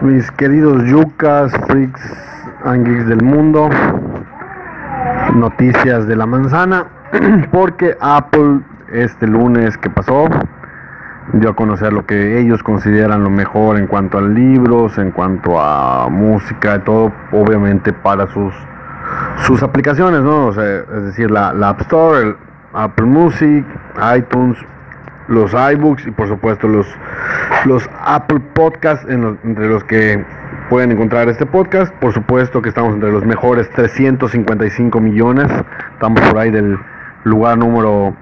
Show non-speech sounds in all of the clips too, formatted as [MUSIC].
mis queridos yucas, freaks and geeks del mundo, noticias de la manzana, [CLEARS THROAT] porque Apple este lunes que pasó dio a conocer lo que ellos consideran lo mejor en cuanto a libros, en cuanto a música, y todo, obviamente para sus sus aplicaciones, ¿no? es decir, la, la App Store, el Apple Music, iTunes, los iBooks y por supuesto los, los Apple Podcasts entre los que pueden encontrar este podcast. Por supuesto que estamos entre los mejores 355 millones. Estamos por ahí del lugar número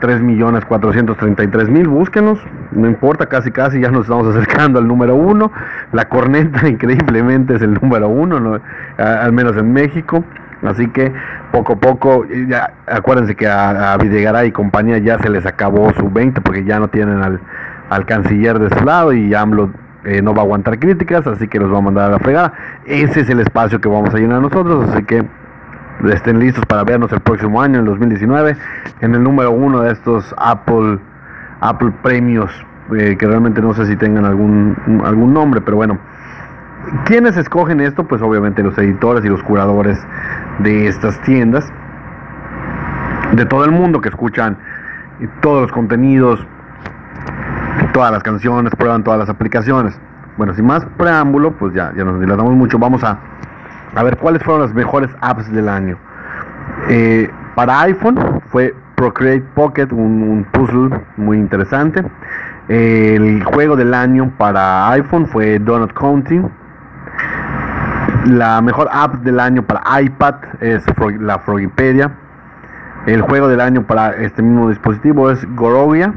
3 millones 433 mil. Búsquenos, no importa, casi casi ya nos estamos acercando al número uno. La corneta [LAUGHS] increíblemente es el número uno, al menos en México. Así que poco a poco, ya, acuérdense que a, Videgaray y compañía ya se les acabó su 20 porque ya no tienen al, al canciller de su lado y AMLO eh, no va a aguantar críticas, así que los va a mandar a la fregada. Ese es el espacio que vamos a llenar nosotros, así que estén listos para vernos el próximo año, en 2019, en el número uno de estos Apple, Apple premios, eh, que realmente no sé si tengan algún, algún nombre, pero bueno. ¿Quiénes escogen esto? Pues obviamente los editores y los curadores de estas tiendas, de todo el mundo que escuchan todos los contenidos, todas las canciones, prueban todas las aplicaciones. Bueno, sin más preámbulo, pues ya, ya nos dilatamos mucho, vamos a, a ver cuáles fueron las mejores apps del año. Eh, para iPhone fue Procreate Pocket, un, puzzle muy interesante. el juego del año para iPhone fue Donut Counting la mejor app del año para iPad es la Frogipedia. El juego del año para este mismo dispositivo es Gorovia.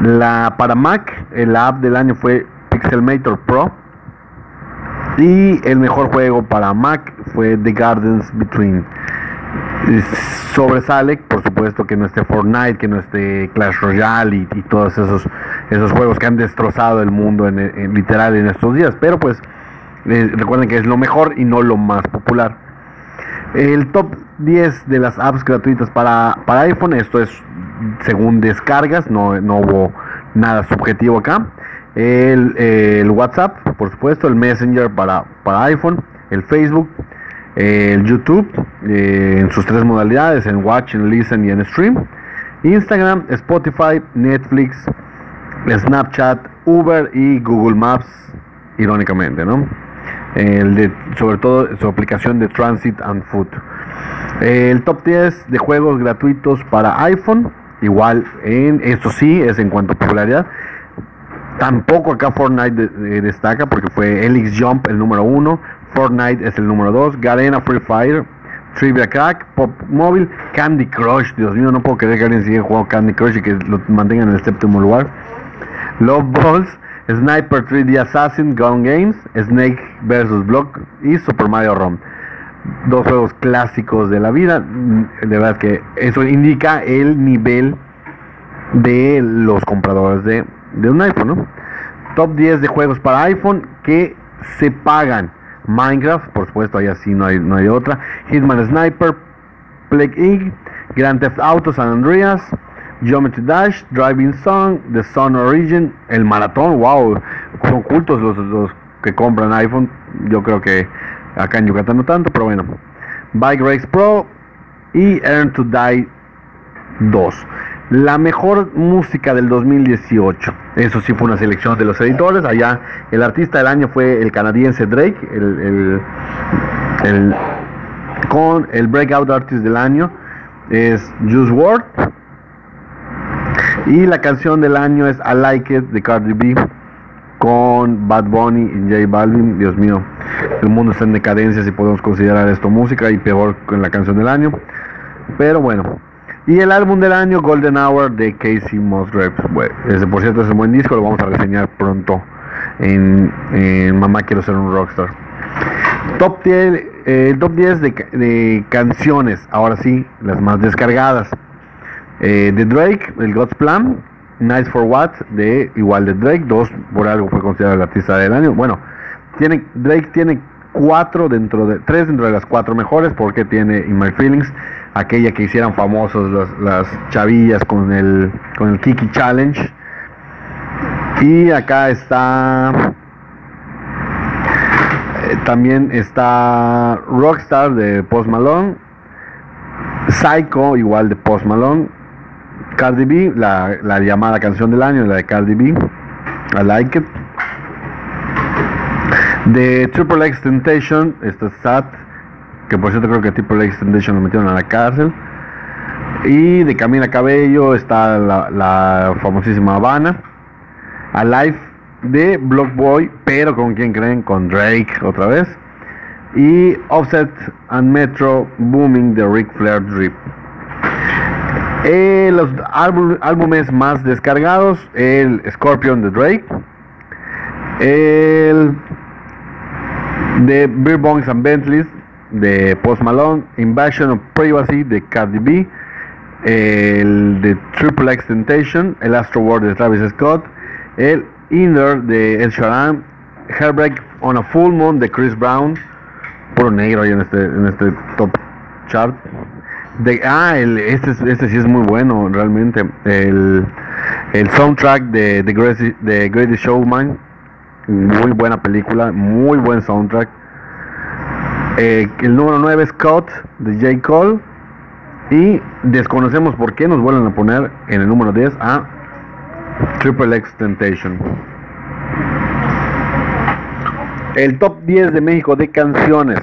La para Mac, la app del año fue Pixelmator Pro. Y el mejor juego para Mac fue The Gardens Between. Sobresale, por supuesto, que no esté Fortnite, que no esté Clash Royale y, todos esos, esos juegos que han destrozado el mundo en, literal en estos días. Pero pues recuerden que es lo mejor y no lo más popular. El top 10 de las apps gratuitas para, para iPhone, esto es según descargas, no, no hubo nada subjetivo acá. El, WhatsApp, por supuesto, el Messenger para, para iPhone, el Facebook, el YouTube eh, en sus tres modalidades, en Watch, en Listen y en Stream. Instagram, Spotify, Netflix, Snapchat, Uber y Google Maps, irónicamente, ¿no? El de, sobre todo su aplicación de Transit and Food. El top 10 de juegos gratuitos para iPhone, igual en esto sí es en cuanto a popularidad. Tampoco acá Fortnite destaca porque fue Elix Jump el número 1, Fortnite es el número 2, Garena Free Fire, Trivia Crack, Pop Mobile, Candy Crush, Dios mío, no puedo creer que alguien siga jugando Candy Crush y que lo mantengan en el séptimo lugar. Love Balls, Sniper 3D Assassin, Gun Games, Snake vs. Block y Super Mario Run. Dos juegos clásicos de la vida. De verdad que eso indica el nivel de los compradores de, un iPhone. Top 10 de juegos para iPhone que se pagan. Minecraft, por supuesto, ahí así no hay, no hay otra. Hitman Sniper, Plague Inc., Grand Theft Auto San Andreas, Geometry Dash, Driving Song, The Sun Origin, el maratón, wow, son cultos los, los que compran iPhone, yo creo que acá en Yucatán no tanto, pero bueno, Bike Race Pro y Earn to Die 2. La mejor música del 2018. Eso sí fue una selección de los editores. Allá el artista del año fue el canadiense Drake. El, el, con el Breakout Artist del año es Juice WRLD. Y la canción del año es I Like It de Cardi B con Bad Bunny y J Balvin. Dios mío, el mundo está en decadencia si podemos considerar esto música y peor con la canción del año. Pero bueno. Y el álbum del año, Golden Hour de Casey Musgraves. ese por cierto es un buen disco, lo vamos a reseñar pronto en, en Mamá Quiero Ser un Rockstar. Top 10, eh, top 10 de, canciones, ahora sí, las más descargadas. Eh, de Drake, el God's Plan, Nice for What, de igual de Drake, dos por algo fue considerado el artista del año. Bueno, tiene, Drake tiene cuatro dentro de, tres dentro de las cuatro mejores, porque tiene In My Feelings, aquella que hicieron famosos las, las chavillas con el, con el Kiki Challenge. Y acá está también está Rockstar de Post Malone. Psycho, igual de Post Malone. Cardi B, la, llamada canción del año, la de Cardi B. I like it. De Triple X Temptation, está Sat, que por cierto creo que Triple X Temptation lo metieron a la cárcel. Y de Camila Cabello está la, la famosísima Habana. Alive de Block Boy, pero con quién creen, con Drake otra vez. Y Offset and Metro Booming de Ric Flair Drip. Eh, los álbumes más descargados, el Scorpion de Drake, el de Beer Bongs and Bentleys de Post Malone, Invasion of Privacy de Cardi B, el de Triple X Temptation, el Astro World de Travis Scott, el Inner de Ed Sheeran, Heartbreak on a Full Moon de Chris Brown, puro negro ahí en este, en este top chart. De, ah, el, este, este sí es muy bueno, realmente. El, el soundtrack de The Greatest, Showman, muy buena película, muy buen soundtrack. Eh, el número 9 Scott de J. Cole. Y desconocemos por qué nos vuelven a poner en el número 10 a Triple X Temptation. El top 10 de México de canciones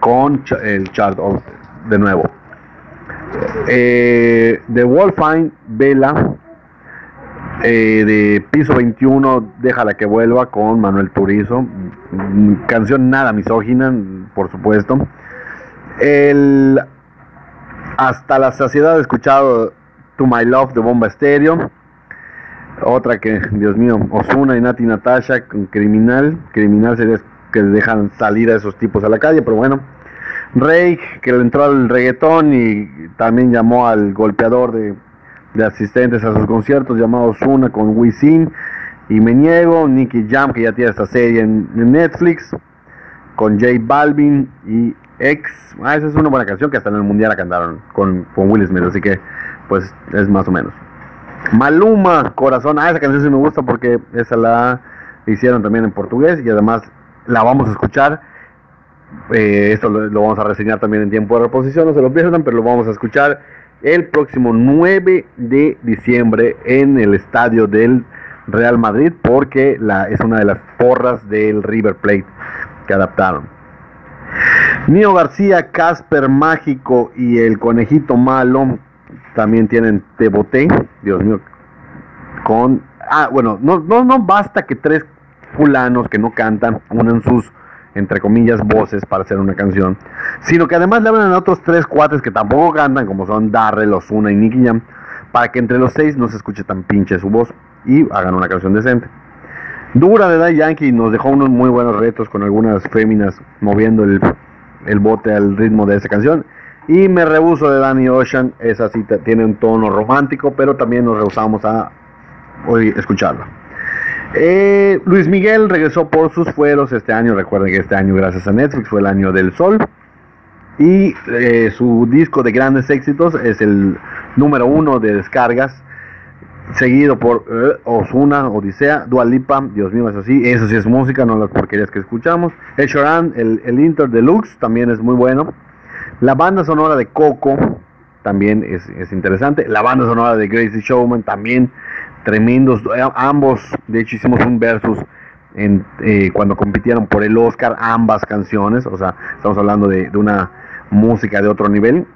con el chart de nuevo. Eh, de Wolfine, Vela. Eh, de Piso 21, Déjala que vuelva con Manuel Turizo. Canción nada misógina, por supuesto. El Hasta la saciedad escuchado To My Love de Bomba Estéreo. Otra que, Dios mío, Osuna y Nati Natasha, criminal. Criminal sería que dejan salir a esos tipos a la calle, pero bueno. Rey, que le entró al reggaetón y también llamó al golpeador de, asistentes a sus conciertos, llamado Osuna con Wisin. Y me niego, Nicky Jam, que ya tiene esta serie en, Netflix, con J Balvin y X. Ah, esa es una buena canción que hasta en el mundial la cantaron con, con Will Smith, así que pues es más o menos. Maluma, Corazón. Ah, esa canción sí me gusta porque esa la hicieron también en portugués y además la vamos a escuchar. Eh, esto lo, vamos a reseñar también en tiempo de reposición, no se lo pierdan, pero lo vamos a escuchar el próximo 9 de diciembre en el estadio del Real Madrid porque es una de las porras del River Plate que adaptaron. Nio García, Casper Mágico y el Conejito Malo también tienen Te Boté, Dios mío, con... Ah, bueno, no, no, no basta que tres fulanos que no cantan unan sus, entre comillas, voces para hacer una canción, sino que además le hablan a otros tres cuates que tampoco cantan, como son Darrell, Osuna y Nicky Jam, para que entre los seis no se escuche tan pinche su voz y hagan una canción decente. Dura de Daddy Yankee nos dejó unos muy buenos retos con algunas féminas moviendo el, el bote al ritmo de esa canción. Y me rehuso de Danny Ocean, esa sí tiene un tono romántico, pero también nos rehusamos a escucharla. Eh, Luis Miguel regresó por sus fueros este año, recuerden que este año gracias a Netflix fue el año del sol. Y eh, su disco de grandes éxitos es el número uno de descargas, seguido por eh, Osuna, Odisea, Dua Lipa, Dios mío, eso sí, eso sí es música, no las porquerías que escuchamos. El Shoran, el, el Inter Deluxe, también es muy bueno. La banda sonora de Coco también es, interesante. La banda sonora de Gracie Showman también tremendos. Eh, ambos, de hecho, hicimos un versus en, eh, cuando compitieron por el Oscar, ambas canciones. O sea, estamos hablando de, una música de otro nivel.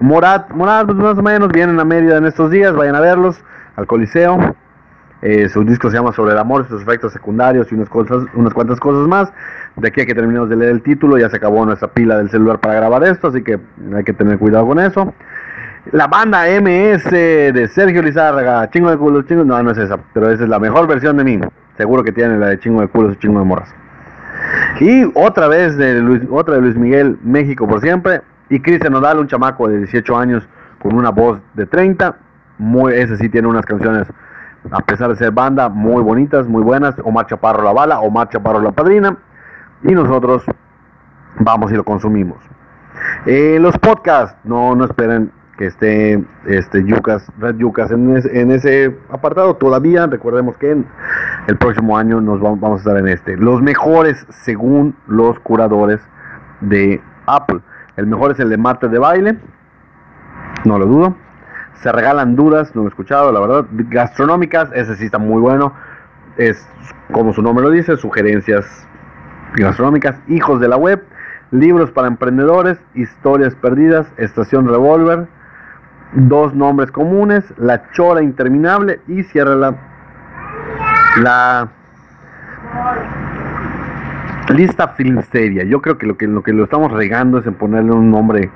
Morat, Morat, pues más o menos vienen a media en estos días. Vayan a verlos al Coliseo. Eh, su disco se llama Sobre el amor, sus efectos secundarios y unas, cosas, unas cuantas cosas más. De aquí a que terminemos de leer el título, ya se acabó nuestra pila del celular para grabar esto, así que hay que tener cuidado con eso. La banda MS de Sergio Lizárraga, chingo de culos, chingo. No, no es esa, pero esa es la mejor versión de mí. Seguro que tiene la de chingo de culos y chingo de morras. Y otra vez de Luis, otra de Luis Miguel, México por siempre. Y Cristian Nodal, un chamaco de 18 años con una voz de 30. Muy, ese sí tiene unas canciones, a pesar de ser banda, muy bonitas, muy buenas. Omar Chaparro la bala, Omar Chaparro la padrina. Y nosotros vamos y lo consumimos. Eh, los podcasts, no, no esperen que esté este Yucas, Red Yucas en, en, ese apartado todavía. Recordemos que en el próximo año nos vamos, vamos, a estar en este. Los mejores según los curadores de Apple. El mejor es el de Marte de Baile, no lo dudo. Se regalan dudas, no lo he escuchado, la verdad. Gastronómicas, ese sí está muy bueno. Es como su nombre lo dice, sugerencias gastronómicas. Hijos de la web, libros para emprendedores, historias perdidas, estación Revolver dos nombres comunes, la chora interminable y cierra la, la lista filmsteria. Yo creo que lo, que lo que lo estamos regando es en ponerle un nombre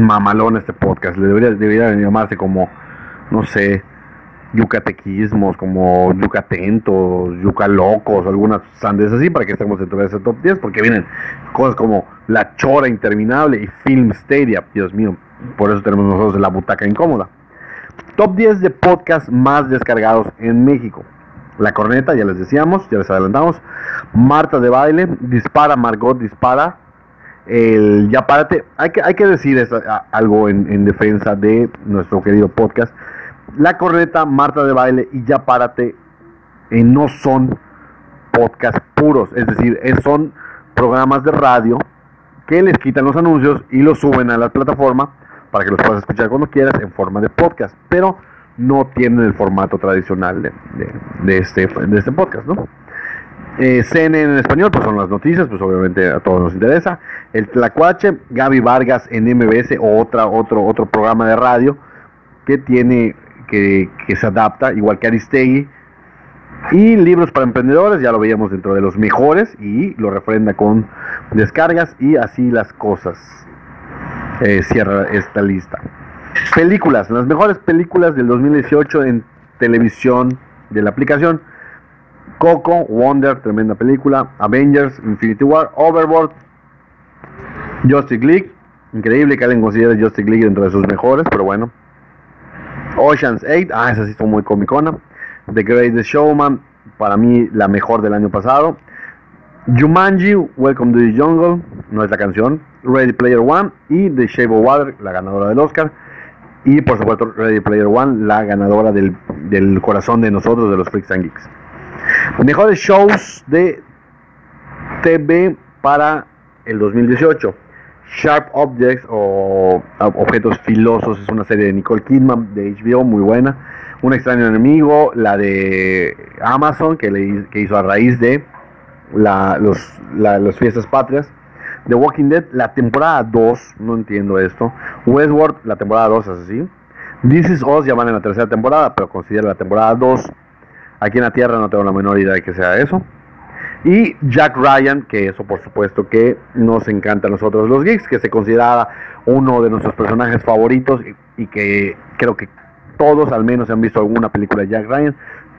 mamalón a este podcast. Le debería, debería llamarse como, no sé, yucatequismos, como yucatentos, yucalocos, algunas sandes así para que estemos dentro de ese top 10, porque vienen cosas como la chora interminable y filmsteria. Dios mío, por eso tenemos nosotros la butaca incómoda. Top 10 de podcast más descargados en México. La corneta, ya les decíamos, ya les adelantamos. Marta de baile, dispara, Margot dispara. El ya párate. Hay que, hay que decir algo en, defensa de nuestro querido podcast. La corneta, Marta de baile y ya párate eh, no son podcast puros. Es decir, son programas de radio que les quitan los anuncios y los suben a la plataforma para que los puedas escuchar cuando quieras en forma de podcast, pero no tienen el formato tradicional de, este, este podcast, ¿no? Eh, CNN en español, pues son las noticias, pues obviamente a todos nos interesa. El Tlacuache, Gaby Vargas en MBS, otra, otro, otro programa de radio que tiene, que, que se adapta, igual que Aristegui. Y libros para emprendedores, ya lo veíamos dentro de los mejores y lo refrenda con descargas y así las cosas. Eh, cierra esta lista. Películas, las mejores películas del 2018 en televisión de la aplicación. Coco, Wonder, tremenda película. Avengers, Infinity War, Overboard, Justice League. Increíble que alguien considere Justice League dentro de sus mejores, pero bueno. Ocean's 8, ah, esa sí muy comicona. The Greatest Showman, para mí la mejor del año pasado. Jumanji, Welcome to the Jungle, no es la canción, Ready Player One y The Shape of Water, la ganadora del Oscar. Y por supuesto Ready Player One, la ganadora del, corazón de nosotros, de los Freaks and Geeks. Mejores shows de TV para el 2018. Sharp Objects o Objetos Filosos es una serie de Nicole Kidman de HBO, muy buena. Un extraño enemigo, la de Amazon que, le, que hizo a raíz de la, los, las fiestas patrias. The Walking Dead, la temporada 2, no entiendo esto. Westworld, la temporada 2 es así. This Is Us ya van en la tercera temporada, pero considero la temporada 2. Aquí en la Tierra no tengo la menor idea de que sea eso. Y Jack Ryan, que eso por supuesto que nos encanta a nosotros los geeks, que se considera uno de nuestros personajes favoritos y que creo que todos al menos han visto alguna película de Jack Ryan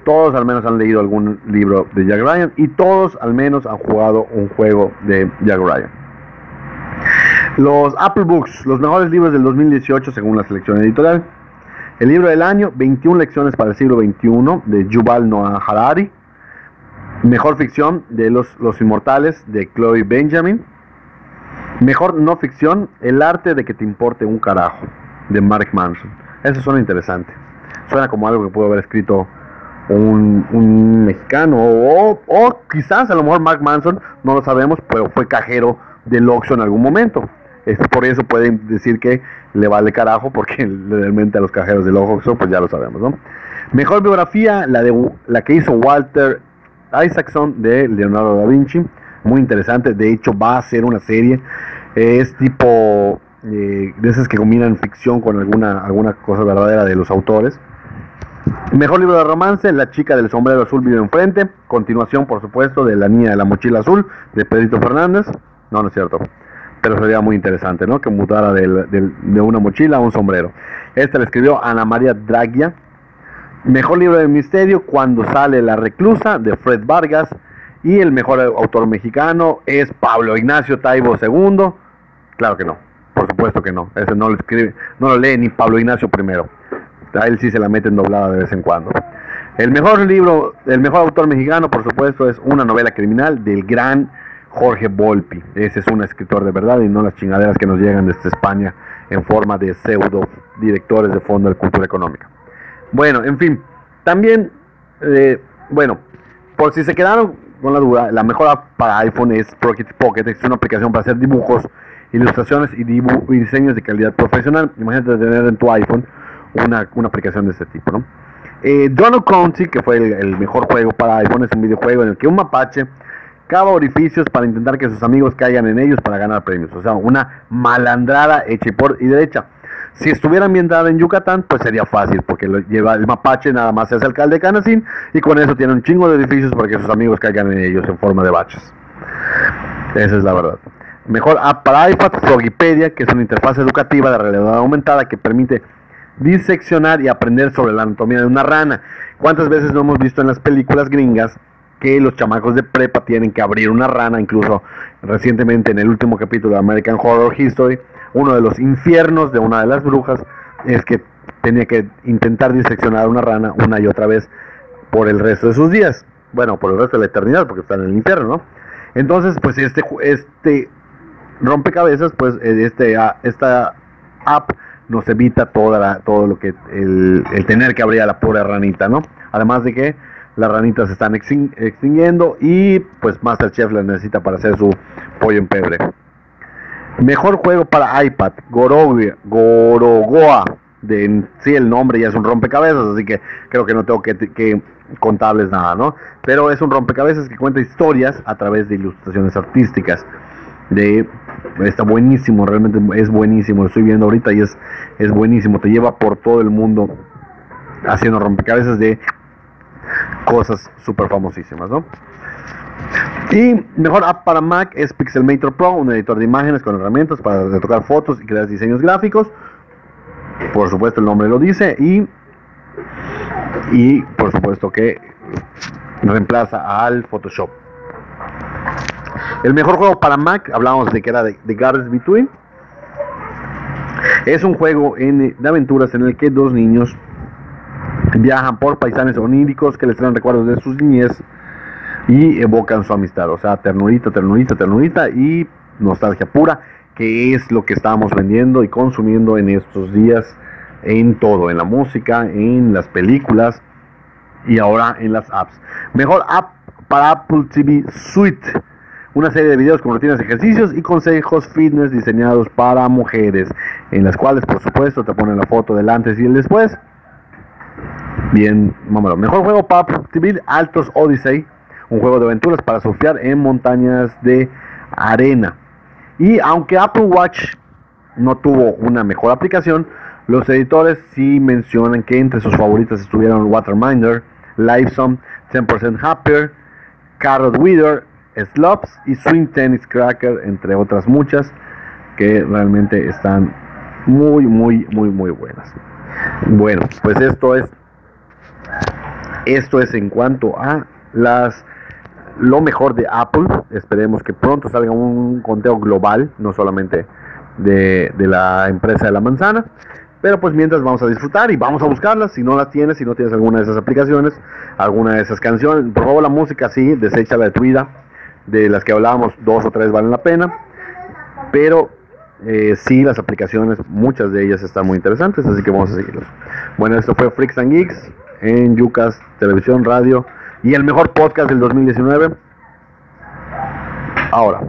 todos al menos han leído algún libro de Jack Ryan y todos al menos han jugado un juego de Jack Ryan. Los Apple Books, los mejores libros del 2018 según la selección editorial. El libro del año, 21 lecciones para el siglo XXI de Yuval Noah Harari. Mejor ficción de Los, los Inmortales de Chloe Benjamin. Mejor no ficción, El arte de que te importe un carajo de Mark Manson. Eso suena interesante. Suena como algo que pudo haber escrito un, mexicano o, o, quizás a lo mejor Mark Manson, no lo sabemos, pero fue cajero del Oxxo en algún momento. Es por eso pueden decir que le vale carajo porque [LAUGHS] realmente a los cajeros del Oxxo pues ya lo sabemos, ¿no? Mejor biografía, la de la que hizo Walter Isaacson de Leonardo da Vinci, muy interesante, de hecho va a ser una serie, es tipo eh, de esas que combinan ficción con alguna, alguna cosa verdadera de los autores. Mejor libro de romance, La chica del sombrero azul vive enfrente. Continuación, por supuesto, de La niña de la mochila azul, de Pedrito Fernández. No, no es cierto. Pero sería muy interesante, ¿no? Que mutara de una mochila a un sombrero. Este le escribió Ana María Dragia. Mejor libro de misterio, Cuando sale la reclusa, de Fred Vargas. Y el mejor autor mexicano es Pablo Ignacio Taibo II. Claro que no, por supuesto que no. Ese no lo escribe, no lo lee ni Pablo Ignacio primero. A él sí se la meten doblada de vez en cuando. El mejor libro, el mejor autor mexicano, por supuesto, es una novela criminal del gran Jorge Volpi. Ese es un escritor de verdad y no las chingaderas que nos llegan desde España en forma de pseudo directores de Fondo de Cultura Económica. Bueno, en fin, también, eh, bueno, por si se quedaron con la duda, la mejor app para iPhone es Pocket Pocket, es una aplicación para hacer dibujos, ilustraciones y, y diseños de calidad profesional. Imagínate tener en tu iPhone una, una aplicación de este tipo, ¿no? Eh, que fue el, mejor juego para iPhone, es un videojuego en el que un mapache cava orificios para intentar que sus amigos caigan en ellos para ganar premios. O sea, una malandrada hecha por y derecha. Si estuviera ambientada en Yucatán, pues sería fácil, porque lleva el mapache nada más es alcalde de Canacín y con eso tiene un chingo de edificios para que sus amigos caigan en ellos en forma de baches. Esa es la verdad. Mejor app para iPad, Frogipedia, que es una interfaz educativa de realidad aumentada que permite diseccionar y aprender sobre la anatomía de una rana. ¿Cuántas veces no hemos visto en las películas gringas que los chamacos de prepa tienen que abrir una rana? Incluso recientemente en el último capítulo de American Horror History, uno de los infiernos de una de las brujas es que tenía que intentar diseccionar una rana una y otra vez por el resto de sus días. Bueno, por el resto de la eternidad, porque está en el infierno, ¿no? Entonces, pues este, este rompecabezas, pues este, ah, esta app nos evita toda todo lo que el, tener que abrir a la pobre ranita, ¿no? Además de que las ranitas se están extinguiendo y pues Masterchef la necesita para hacer su pollo en pebre. Mejor juego para iPad, Gorogoa. De, sí, el nombre ya es un rompecabezas, así que creo que no tengo que, que contarles nada, ¿no? Pero es un rompecabezas que cuenta historias a través de ilustraciones artísticas de está buenísimo, realmente es buenísimo, lo estoy viendo ahorita y es, es buenísimo, te lleva por todo el mundo haciendo rompecabezas de cosas súper famosísimas, ¿no? Y mejor app para Mac es Pixelmator Pro, un editor de imágenes con herramientas para retocar fotos y crear diseños gráficos. Por supuesto el nombre lo dice y, y por supuesto que reemplaza al Photoshop. El mejor juego para Mac, hablábamos de que era de, Gardens Between. Es un juego de aventuras en el que dos niños viajan por paisajes oníricos que les traen recuerdos de sus niñez y evocan su amistad. O sea, ternurita, ternurita, ternurita y nostalgia pura, que es lo que estamos vendiendo y consumiendo en estos días en todo, en la música, en las películas y ahora en las apps. Mejor app para Apple TV Suite una serie de videos con rutinas ejercicios y consejos fitness diseñados para mujeres, en las cuales por supuesto te ponen la foto del antes y el después. Bien, vámonos. Mejor juego para TV Altos Odyssey, un juego de aventuras para surfear en montañas de arena. Y aunque Apple Watch no tuvo una mejor aplicación, los editores sí mencionan que entre sus favoritas estuvieron Waterminder, Livesome, 10% Happier, Carrot Weather Slops y Swing Tennis Cracker, entre otras muchas, que realmente están muy, muy, muy, muy buenas. Bueno, pues esto es, esto es en cuanto a las lo mejor de Apple. Esperemos que pronto salga un conteo global, no solamente de, de, la empresa de la manzana. Pero pues mientras vamos a disfrutar y vamos a buscarlas. Si no las tienes, si no tienes alguna de esas aplicaciones, alguna de esas canciones, por favor la música sí, deséchala de tu vida de las que hablábamos, dos o tres valen la pena, pero eh, sí, las aplicaciones, muchas de ellas están muy interesantes, así que vamos a seguirlos. Bueno, esto fue Freaks and Geeks en Yucas, Televisión, Radio y el mejor podcast del 2019. Ahora.